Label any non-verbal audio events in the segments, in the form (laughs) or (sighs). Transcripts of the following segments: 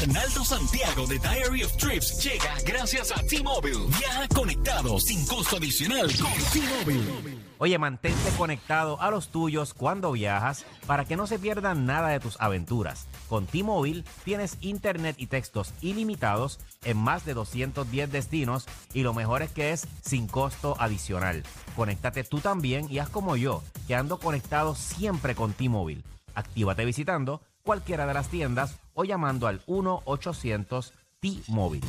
Arnaldo Santiago de Diary of Trips llega gracias a T-Mobile. Viaja conectado sin costo adicional con T-Mobile. Oye, mantente conectado a los tuyos cuando viajas para que no se pierdan nada de tus aventuras. Con T-Mobile tienes internet y textos ilimitados en más de 210 destinos y lo mejor es que es sin costo adicional. Conéctate tú también y haz como yo, que ando conectado siempre con T-Mobile. Actívate visitando cualquiera de las tiendas o llamando al 1-800 T-Mobile.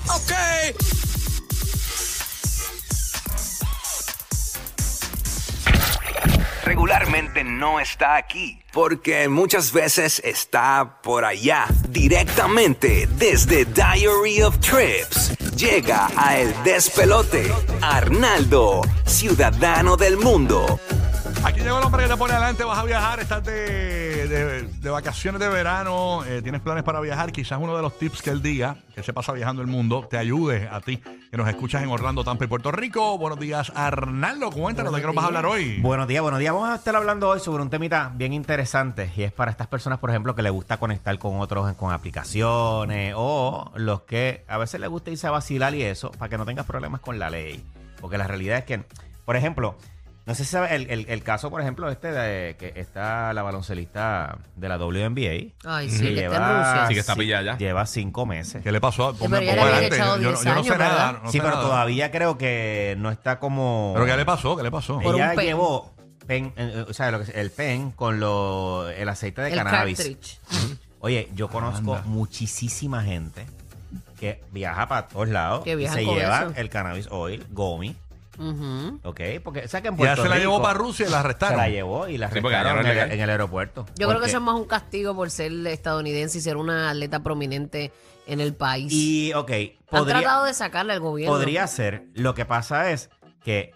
regularmente no está aquí, porque muchas veces está por allá, directamente desde Diary of Trips. Llega a El Despelote, Arnaldo, ciudadano del mundo. Llegó el hombre que te pone adelante, vas a viajar, estás de, de- de vacaciones de verano, eh, tienes planes para viajar, quizás uno de los tips que él diga, que se pasa viajando el mundo, te ayude a ti, que nos escuchas en Orlando, Tampa y Puerto Rico. Buenos días, Arnaldo, cuéntanos de qué nos vas a hablar hoy. Buenos días, buenos días. Vamos a estar hablando hoy sobre un temita bien interesante y es para estas personas, por ejemplo, que les gusta conectar con otros con aplicaciones o los que a veces les gusta irse a vacilar y eso, para que no tengas problemas con la ley. Porque la realidad es que, por ejemplo, no sé si sabes el, el- el caso, por ejemplo, este de que está la baloncelista de la WNBA. Ay, sí, que está en Rusia. Sí, que está pillada ya. Lleva cinco meses. ¿Qué le pasó? Ponme- pero ya ponme le habían adelante. echado yo, 10 yo no sé nada. ¿verdad? no sí, sé pero nada. todavía creo que no está como... ¿Pero qué le pasó? ¿Qué le pasó? Por un Ella pen. llevó pen, eh, o sea, lo que- el pen con lo, el aceite de El cannabis. cartridge. Oye, yo conozco Anda. muchísima gente que viaja para todos lados Que y viajan se con lleva eso. el cannabis oil, gomi, Ujú. ¿ok? Porque, o sea, que en Ya se la llevó Rico para Rusia y la Se arrestaron. la llevó y la Sí, porque allá arrestaron no es en, el, legal. en el aeropuerto. Yo creo que Porque- eso es más un castigo por ser estadounidense y ser una atleta prominente en el país. Y, ok, Han podría, tratado de sacarle al gobierno. podría ser. Lo que pasa es que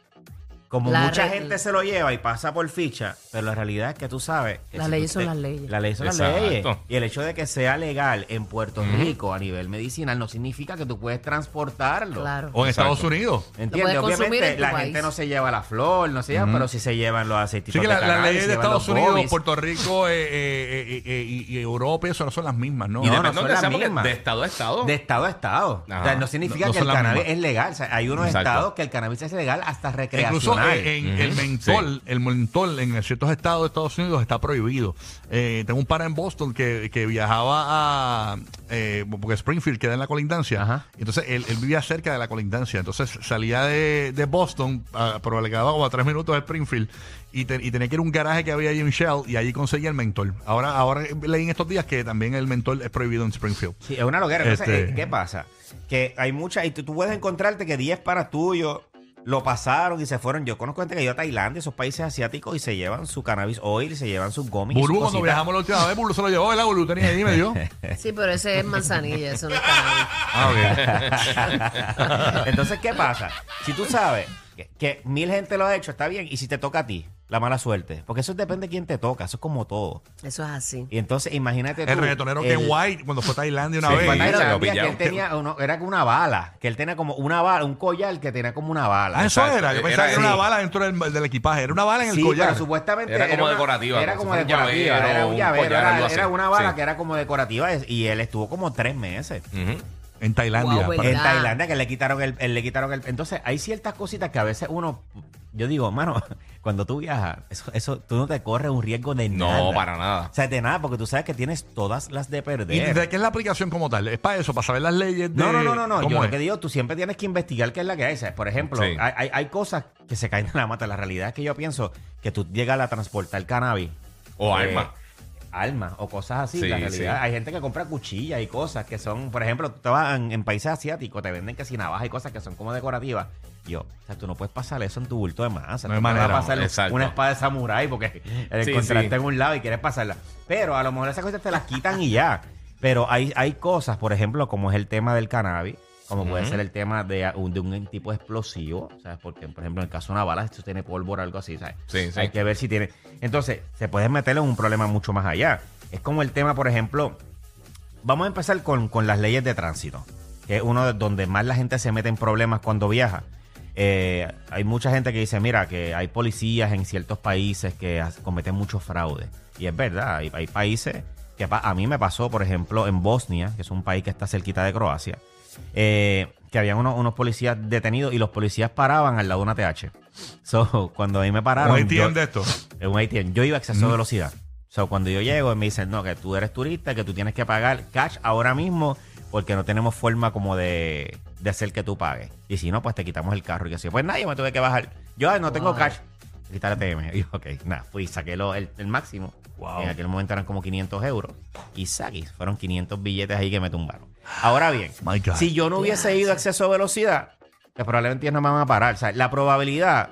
como La mucha re- gente se lo lleva y pasa por ficha, pero la realidad es que tú sabes... que Las si leyes tú son las leyes. Las leyes son las Exacto. leyes. Y el hecho de que sea legal en Puerto Rico a nivel medicinal no significa que tú puedes transportarlo. Claro. O en. Estados Unidos. ¿Entiendes? puedes consumir Obviamente en tu la país. gente no se lleva la flor, no se lleva, pero sí se llevan los aceites Sí que la- las cannabis, leyes se de llevan Estados Unidos. Puerto Rico eh, eh, eh, eh, y, y Europa, eso no son las mismas, ¿no? Y No, depende no son de las sea porque mismas. de estado a estado. De estado a estado. O sea, no significa No- no que son el las cannabis mismas. es legal. O sea, hay unos Exacto. estados que el cannabis es legal hasta Incluso recreacional. Eh, en el mentol, el mentol en ciertos estados de Estados Unidos está prohibido. Eh, tengo un pana en Boston que, que viajaba a eh, porque Springfield queda en la colindancia. Ajá. Entonces él, él vivía cerca de la colindancia. Entonces salía de, de Boston, ah, pero le quedaba como a tres minutos de Springfield y, te- y tenía que ir a un garaje que había ahí en Shell y allí conseguía el mentol. Ahora, ahora leí en estos días que también el mentol es prohibido en Springfield. Sí, es una loquera. Entonces, Este- eh, ¿qué pasa? Que hay muchas, y tú, puedes encontrarte que 10 para tuyos lo pasaron y se fueron. Yo conozco gente que ido a Tailandia, esos países asiáticos, y se llevan su cannabis oil y se llevan sus gomis. Bulu, cuando viajamos la última vez, Bulu se lo llevó, ¿verdad? Bulu tenía ahí, me dio. (laughs) Sí, pero ese es manzanilla, eso no es cannabis. Ah, ok. (laughs) Entonces, ¿qué pasa? Si tú sabes que, que mil gente lo ha hecho, está bien. Y si te toca a ti, la mala suerte. Porque eso depende de quién te toca. Eso es como todo. Eso es así. Y entonces, imagínate El tú, reggaetonero el- Ken White, cuando fue a Tailandia una Sí, vez. Tailandia, que él tenía uno- era como una bala, que él tenía como una bala, un collar que tenía como una bala. Ah, eso Exacto. era. Yo Era- pensaba que era una sí. bala dentro del, del equipaje. Era una bala en el Sí, collar. pero supuestamente Era como una- decorativa, Era como decorativa, llavero, era un un llavero, collar, era, era una bala Sí. que era como decorativa y él estuvo como tres meses Ujú. En Tailandia. Wow, en. Tailandia que le quitaron el, el- le quitaron el, entonces hay ciertas cositas que a veces uno, yo digo, mano, (laughs) cuando tú viajas, eso, eso tú no te corres un riesgo de nada. No, para nada. O sea, de nada, porque tú sabes que tienes todas las de ¿Y perder. de qué es la aplicación como tal? ¿Es para eso? ¿Para saber las leyes de...? No, no, no, no, no. ¿Cómo Yo lo es? que digo, tú siempre tienes que investigar qué es la que hay. Por ejemplo, Sí. hay, hay, hay cosas que se caen en la mata. La realidad es que yo pienso que tú llegas a transportar cannabis. O eh, armas. Armas o cosas así. Sí, la realidad, sí. hay gente que compra cuchillas y cosas que son, por ejemplo, tú te vas en, en países asiáticos, te venden que si navajas y cosas que son como decorativas. Yo, o sea, tú no puedes pasar eso en tu bulto de masa. No hay te vas manera, a pasar una espada de samurái porque (laughs) Sí, encontraste en un lado y quieres pasarla. Pero a lo mejor esas cosas te las quitan y ya. Pero hay, hay cosas, por ejemplo, como es el tema del cannabis, como puede ser el tema de, un- de un tipo explosivo, ¿sabes? Porque, por ejemplo, en el caso de una bala, esto tiene pólvora o algo así, ¿sabes? Sí, sí. Hay que ver si tiene... Entonces, se puede meterle en un problema mucho más allá. Es como el tema, por ejemplo, vamos a empezar con, con las leyes de tránsito, que es uno de donde más la gente se mete en problemas cuando viaja. Eh, hay mucha gente que dice, mira, que hay policías en ciertos países que cometen mucho fraude. Y es verdad, hay, hay países que a mí me pasó, por ejemplo, en Bosnia, que es un país que está cerquita de Croacia, eh, que habían unos, unos policías detenidos y los policías paraban al lado de una TH. So, (laughs) cuando a mí me pararon... Un ATM yo- de esto. en un ATM. Yo iba a exceso de velocidad. So, cuando yo llego, me dicen, no, que tú eres turista, que tú tienes que pagar cash ahora mismo porque no tenemos forma como de, de hacer que tú pagues. Y si no, pues te quitamos el carro. Y que así, pues nadie me tuve que bajar. Yo "Ay, no tengo cash. Quitar ATM. Y yo, ok, nada, fui y saqué lo- el, el máximo. Wow. En aquel momento eran como 500 euros. Y saqué, fueron 500 billetes ahí que me tumbaron. Ahora bien, (sighs) My God. si yo no hubiese ido a exceso de velocidad, pues probablemente ellos no me van a parar. O sea, la probabilidad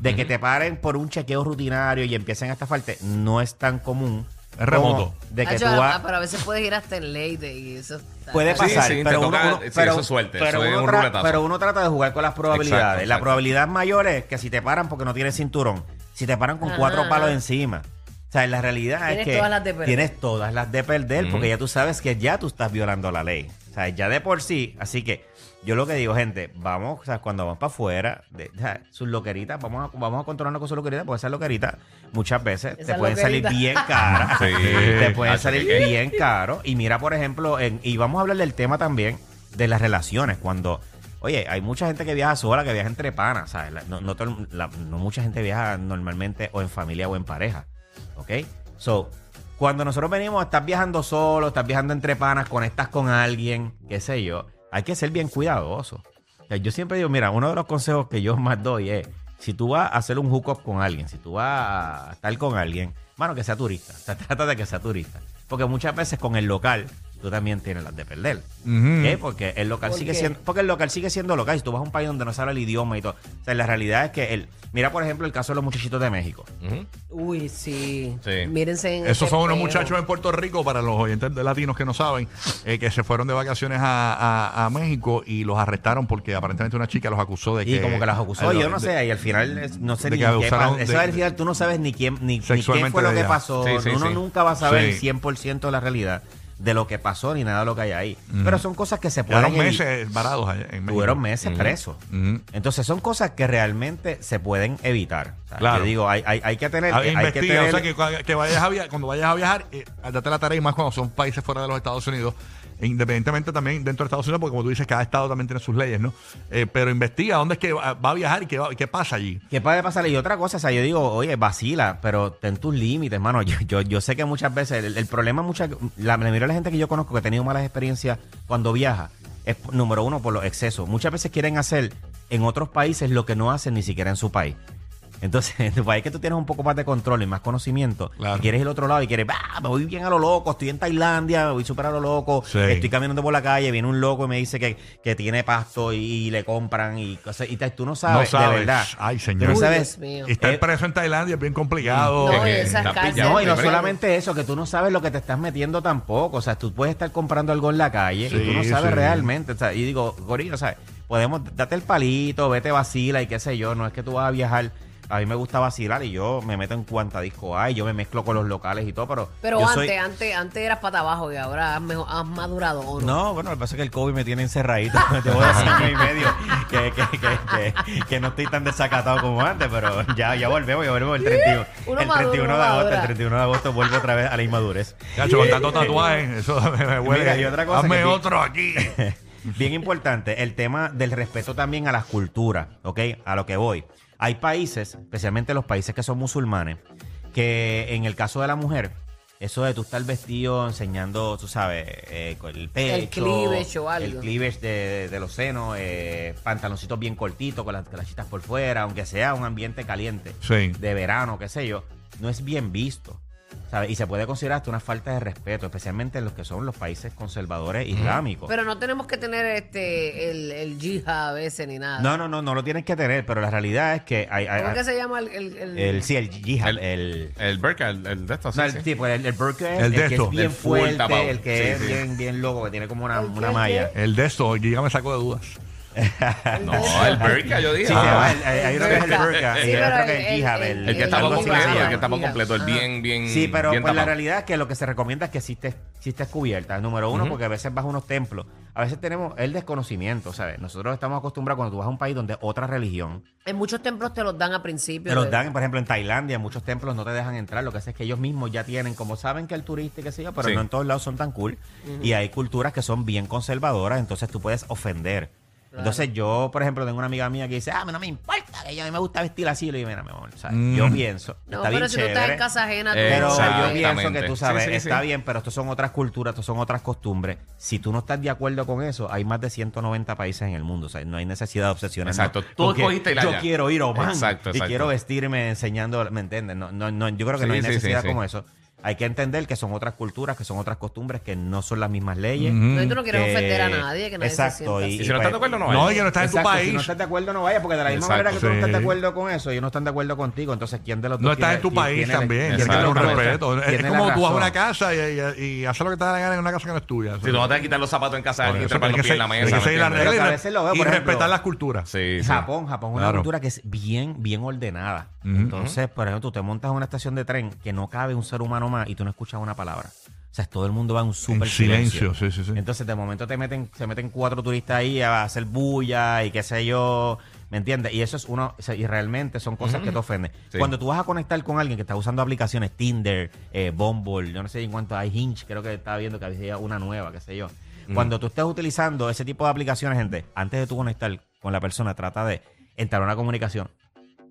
de que te paren por un chequeo rutinario y empiecen a estafarte no es tan común. Es remoto. como De que tú vas- ah, pero a veces puedes ir hasta en Leyte y eso. está- Puede Sí, pasar, sí, te pero, toca- uno, uno- sí, pero, eso es suerte, pero eso es uno un tra- ruletazo. pero uno trata de jugar con las probabilidades. Exacto, La exacto. probabilidad mayor es que si te paran porque no tienes cinturón, si te paran con Ajá, cuatro ajá. palos encima. O sea, la realidad es Tienes que todas las de perder. tienes todas las de perder porque ya tú sabes que ya tú estás violando la ley. O sea, ya de por sí. Así que yo lo que digo, gente, vamos, o sea, cuando vamos para afuera, de, o sea, sus loqueritas, vamos a, vamos a controlarnos con sus loqueritas porque esas loqueritas muchas veces te pueden salir bien caras. (laughs) Sí. Te pueden Hacho, salir bien caro. Y mira, por ejemplo, en- y vamos a hablar del tema también de las relaciones. Cuando, oye, hay mucha gente que viaja sola, que viaja entre panas. ¿sabes? La- No, no, la- no mucha gente viaja normalmente o en familia o en pareja. ¿Ok? So, cuando nosotros venimos, estás viajando solo, estás viajando entre panas, conectas con alguien, qué sé yo, hay que ser bien cuidadoso. Yo siempre digo, mira, uno de los consejos que yo más doy es, si tú vas a hacer un hookup con alguien, si tú vas a estar con alguien, mano, que sea turista. O (laughs) sea, trata de que sea turista. Porque muchas veces con el local, tú también tienes las de perder. Porque el local ¿Por sigue qué? siendo, porque el local sigue siendo local. Si tú vas a un país donde no se habla el idioma y todo. O sea, la realidad es que el, mira, por ejemplo, el caso de los muchachitos de México. Uy, sí. Sí. Mírense en Esos son unos muchachos en Puerto Rico, para los oyentes de latinos que no saben, eh, que se fueron de vacaciones a, a- a México y los arrestaron porque aparentemente una chica los acusó de que... Y como que las acusó, yo no de- sé, y al final no sé de ni que qué pasó. Eso de- al final tú no sabes ni quién ni, ni qué fue lo que pasó. Sí, sí, Uno sí. nunca va a saber Sí. el 100% de la realidad de lo que pasó ni nada de lo que hay ahí. Pero son cosas que se pueden evi- meses varados allá en México. Tuvieron meses presos. Entonces son cosas que realmente se pueden evitar. O sea, Claro. Yo digo, hay, hay, hay que tener... Hay que investiga, tener o sea, que, cua- que vayas a via- cuando vayas a viajar, eh, date la tarea y más cuando son países fuera de los Estados Unidos, independientemente también dentro de Estados Unidos, porque como tú dices, cada estado también tiene sus leyes, ¿no? Eh, pero investiga dónde es que va a viajar y qué, va- qué pasa allí. ¿Qué puede pasar? Y otra cosa, o sea, yo digo, oye, vacila, pero ten tus límites, mano. (laughs) Yo, yo, sé que muchas veces, el, problema, mucha, la, la mayoría de la gente que yo conozco que ha tenido malas experiencias cuando viaja, es número uno por los excesos. Muchas veces quieren hacer en otros países lo que no hacen ni siquiera en su país. Entonces, en tu país que tú tienes un poco más de control y más conocimiento, Claro. y quieres ir al otro lado y quieres, "Ah, me voy bien a lo loco, estoy en Tailandia, me voy súper a lo loco, Sí. estoy caminando por la calle, viene un loco y me dice que, que tiene pasto y, le compran y cosas, y te- tú no sabes, no sabes. de verdad. Ay, Tú señor. Uy, sabes. Dios mío. Y estar Eh, preso en Tailandia es bien complicado. No, Que- esas. No, y no solamente eso, que tú no sabes lo que te estás metiendo tampoco. O sea, tú puedes estar comprando algo en la calle y tú no sabes sí. realmente. O sea, y digo, Gorillo, ¿sabes? Podemos, date el palito, vete vacila y qué sé yo. No es que tú vas a viajar. A mí me gusta vacilar y yo me meto en cuanta disco hay, yo me mezclo con los locales y todo, pero. Pero yo antes, soy- antes, antes eras pata abajo y ahora has, mejor- has madurado. ¿o no? No, bueno, lo que pasa es que el COVID me tiene encerradito. Llevo dos años y medio que, que, que, que- que no estoy tan desacatado como antes, pero ya, ya volvemos, ya volvemos el 31, Uno el madura, 31 de agosto. El madura. 31 de agosto vuelvo otra vez a la inmadurez. Cacho, con tanto tatuaje, eso me huele. Mira, y otra cosa Hazme otro aquí. (laughs) Bien importante, el tema del respeto también a las culturas, ¿ok? A lo que voy. Hay países, especialmente los países que son musulmanes, que en el caso de la mujer, eso de tú estar vestido enseñando, tú sabes, eh, con el pecho, cleavage o algo. el cleavage de, de los senos, eh, pantaloncitos bien cortitos con las calachitas por fuera, aunque sea un ambiente caliente Sí. de verano, qué sé yo, no es bien visto. ¿Sabes? Y se puede considerar hasta una falta de respeto, especialmente en los que son los países conservadores islámicos. Pero no tenemos que tener este el, el yihad a veces ni nada. No, no, no, no lo tienes que tener, pero la realidad es que hay, hay- ¿Cómo es que se llama el...? el, el- el sí, el yihad, el, El, el burka, el, el de estos. no, sí, el sí. tipo, el, el burqa es El el, de que esto. es bien El full fuerte, tapado. el que Sí, es sí. bien, bien loco, que tiene como una, ¿El una malla. El de esto, Giga me sacó de dudas. (laughs) No, el Berka, yo dije. Sí, Ah. hay hay uno que es el Berka. Burka Sí, y pero otro que es el- Jihad. el- el- El que así completo, el que Mira. completo, el bien, bien. Sí, pero bien pues la realidad es que lo que se recomienda es que sí estés, sí estés cubierta. Número uno, porque a veces vas a unos templos. A veces tenemos el desconocimiento, ¿sabes? Nosotros estamos acostumbrados cuando tú vas a un país donde otra religión En muchos templos te los dan a principio. te los dan, por ejemplo, en Tailandia, muchos templos no te dejan entrar. Lo que hace es que ellos mismos ya tienen, como saben que el turista y qué sé yo, pero Sí. no en todos lados son tan cool. Y hay culturas que son bien conservadoras, entonces tú puedes ofender. Entonces yo, por ejemplo, tengo una amiga mía que dice, ah, no me importa, que a mí me gusta vestir así. Le digo, mira, mi amor, ¿sabes? Mm. yo pienso, No, está pero bien si tú estás chévere. en casa ajena, tú Pero yo pienso que tú sabes, Sí, sí, está sí. bien, pero estos son otras culturas, estos son otras costumbres. Si tú no estás de acuerdo con eso, hay más de 190 países en el mundo. O sea, no hay necesidad de obsesiones. Exacto. No, Tú escogiste ir Yo quiero ir a Oman Exacto, y exacto. quiero vestirme enseñando, ¿me entiendes? No, no, no, yo creo que no hay sí, sí, necesidad sí. como eso. Hay que entender que son otras culturas, que son otras costumbres, que no son las mismas leyes. No, y tú no quieres que- ofender a nadie, que nadie se Exacto. sienta y. Y si no estás de acuerdo, no No, vayas. y que no estás en tu Exacto, país. Si no estás de acuerdo, no vayas, porque de la misma Exacto. manera que tú no estás de Sí. acuerdo con eso, ellos no están de acuerdo contigo. Entonces, ¿quién de los dos No estás en tu país también, tienes que Exacto. tener un Exacto. respeto. Es como tú vas a una casa y, y, y haces lo que te da la gana en una casa que no es tuya. Si tú no te vas a quitar los zapatos en casa de alguien los pies en la mesa. y respetar las culturas. Sí, sí. Japón, Japón es una cultura que es bien, bien ordenada. Entonces, por ejemplo, tú te montas en una estación de tren que no cabe un ser humano y tú no escuchas una palabra. O sea, todo el mundo va en un súper silencio, silencio. sí, sí, sí. Entonces, de momento te meten, se meten cuatro turistas ahí a hacer bulla y qué sé yo, ¿me entiendes? Y eso es uno, o sea, y realmente son cosas que te ofenden. Sí. Cuando tú vas a conectar con alguien que está usando aplicaciones Tinder, eh, Bumble, yo no sé en cuánto hay Hinge, creo que estaba viendo que había una nueva, qué sé yo. Cuando tú estés utilizando ese tipo de aplicaciones, gente, antes de tú conectar con la persona, trata de entrar a una comunicación.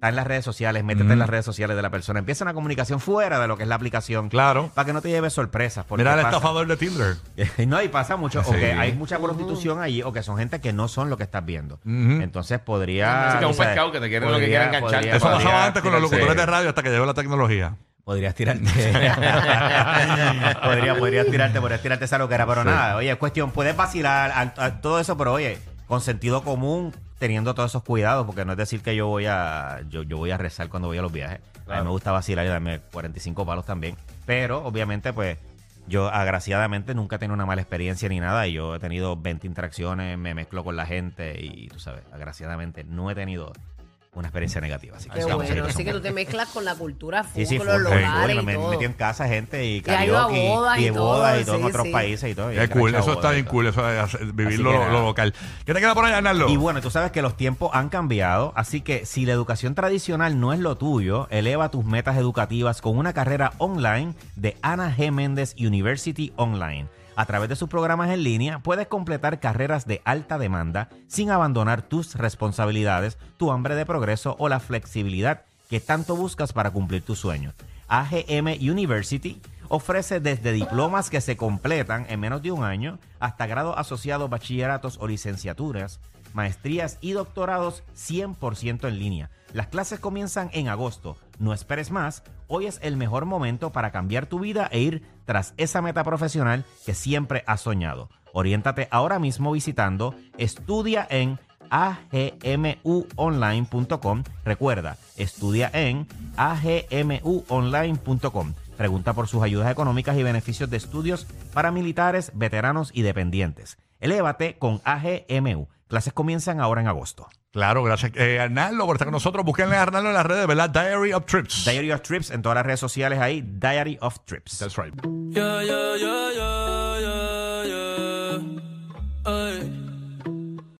Está en las redes sociales, métete en las redes sociales de la persona. Empieza una comunicación fuera de lo que es la aplicación. Claro. Para que no te lleves sorpresas. porque Mira el pasa- estafador de Tinder. (laughs) no, y pasa mucho, o Sí. que hay mucha prostitución allí, o que son gente que no son lo que estás viendo. Entonces podría. Sí, que es un pescado que te quieren lo que podría- quieren enganchar. podría- Eso podría pasaba antes con los tirarse- locutores de radio hasta que llegó la tecnología. Podrías tirarte. (laughs) podría, podrías tirarte, podrías tirarte esa loquera, pero nada, oye, es cuestión, puedes vacilar a- a todo eso, pero oye, con sentido común, teniendo todos esos cuidados, porque no es decir que yo voy a, yo, yo voy a rezar cuando voy a los viajes. A mí me gusta vacilar y darme 45 palos también. Pero, obviamente, pues, yo agraciadamente nunca he tenido una mala experiencia ni nada. Y yo he tenido 20 interacciones, me mezclo con la gente y tú sabes, agraciadamente no he tenido una experiencia negativa. Así que Qué estamos bueno, así que tú te mezclas con la cultura full, Sí, sí, con los full, locales full. y me todo. metí en casa gente y ha ido a karaoke bodas y y todo, bodas y todo en sí, otros sí. países y todo. y Qué cool, eso está bodas y bien todo. cool, eso de hacer- vivir Así lo, que lo nada. local. ¿Qué te queda por ahí, Arnaldo? Y bueno, tú sabes que los tiempos han cambiado, así que si la educación tradicional no es lo tuyo, eleva tus metas educativas con una carrera online de Ana G. Méndez University Online. A través de sus programas en línea puedes completar carreras de alta demanda sin abandonar tus responsabilidades, tu hambre de progreso o la flexibilidad que tanto buscas para cumplir tus sueños. AGM University ofrece desde diplomas que se completan en menos de un año hasta grados asociados, bachilleratos o licenciaturas, maestrías y doctorados 100% en línea. Las clases comienzan en agosto. No esperes más. Hoy es el mejor momento para cambiar tu vida e ir tras esa meta profesional que siempre has soñado. Oriéntate ahora mismo visitando Estudia en agmuonline.com. Recuerda, estudia en agmuonline.com. Pregunta por sus ayudas económicas y beneficios de estudios para militares, veteranos y dependientes. Elévate con AGMU. Clases comienzan ahora en agosto. Claro, gracias. Eh, Arnaldo, por estar con nosotros. Búsquenle a Arnaldo en las redes, ¿verdad? Diary of Trips. Diary of Trips en todas las redes sociales ahí. Diary of Trips. That's right. Yeah, yeah, yeah, yeah.